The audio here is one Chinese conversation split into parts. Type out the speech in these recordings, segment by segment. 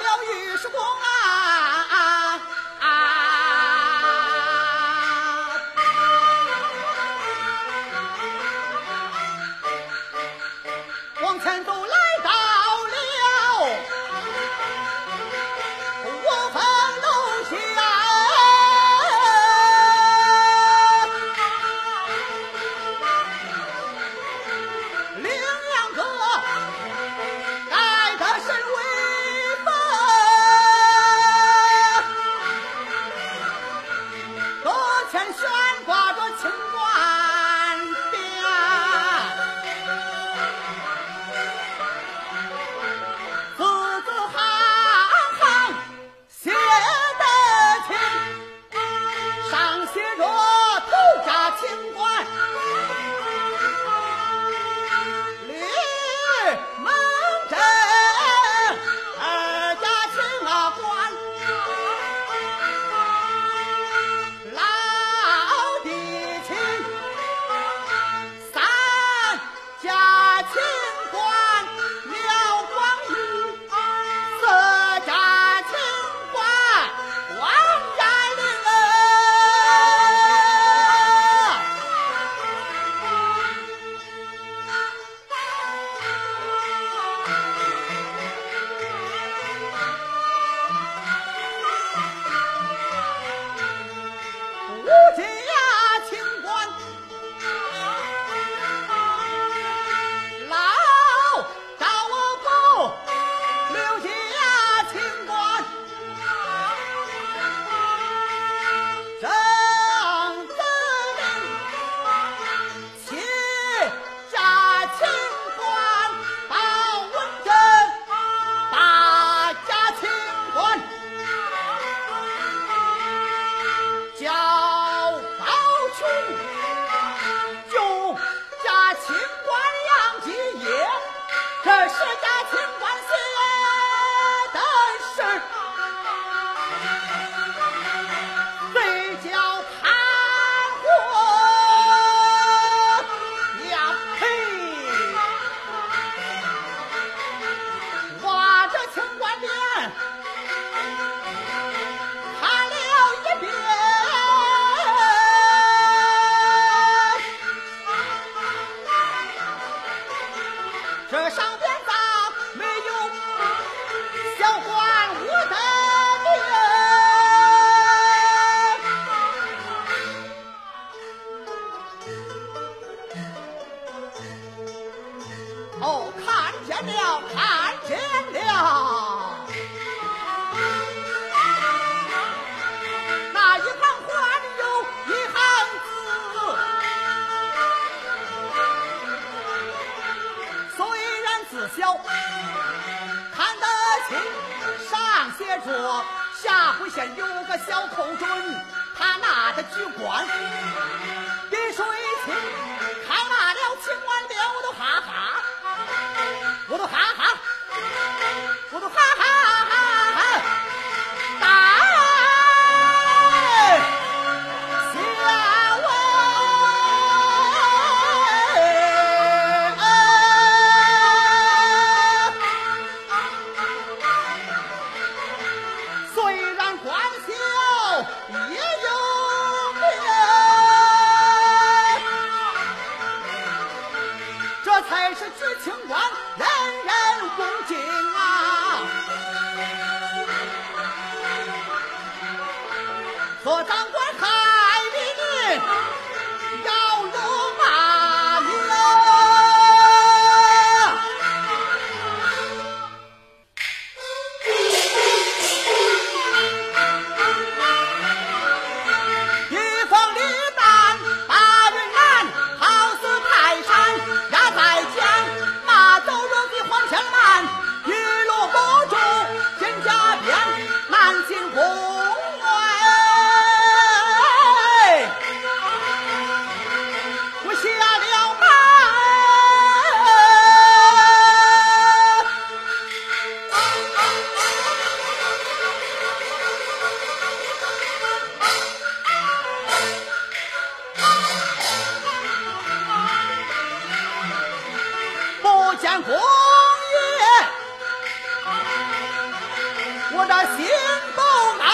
了御书房啊，往前走。这上边咋没有小欢我的命？哦，看见了，看见了。现有个小口尊，他拿着巨管滴水清，开满了清完碟，我都哈哈，我都哈哈。才是紫清官人人恭敬啊。做长官害民见公爷，我的心都安。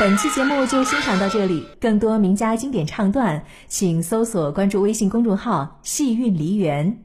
本期节目就欣赏到这里，更多名家经典唱段，请搜索关注微信公众号“戏韵梨园”。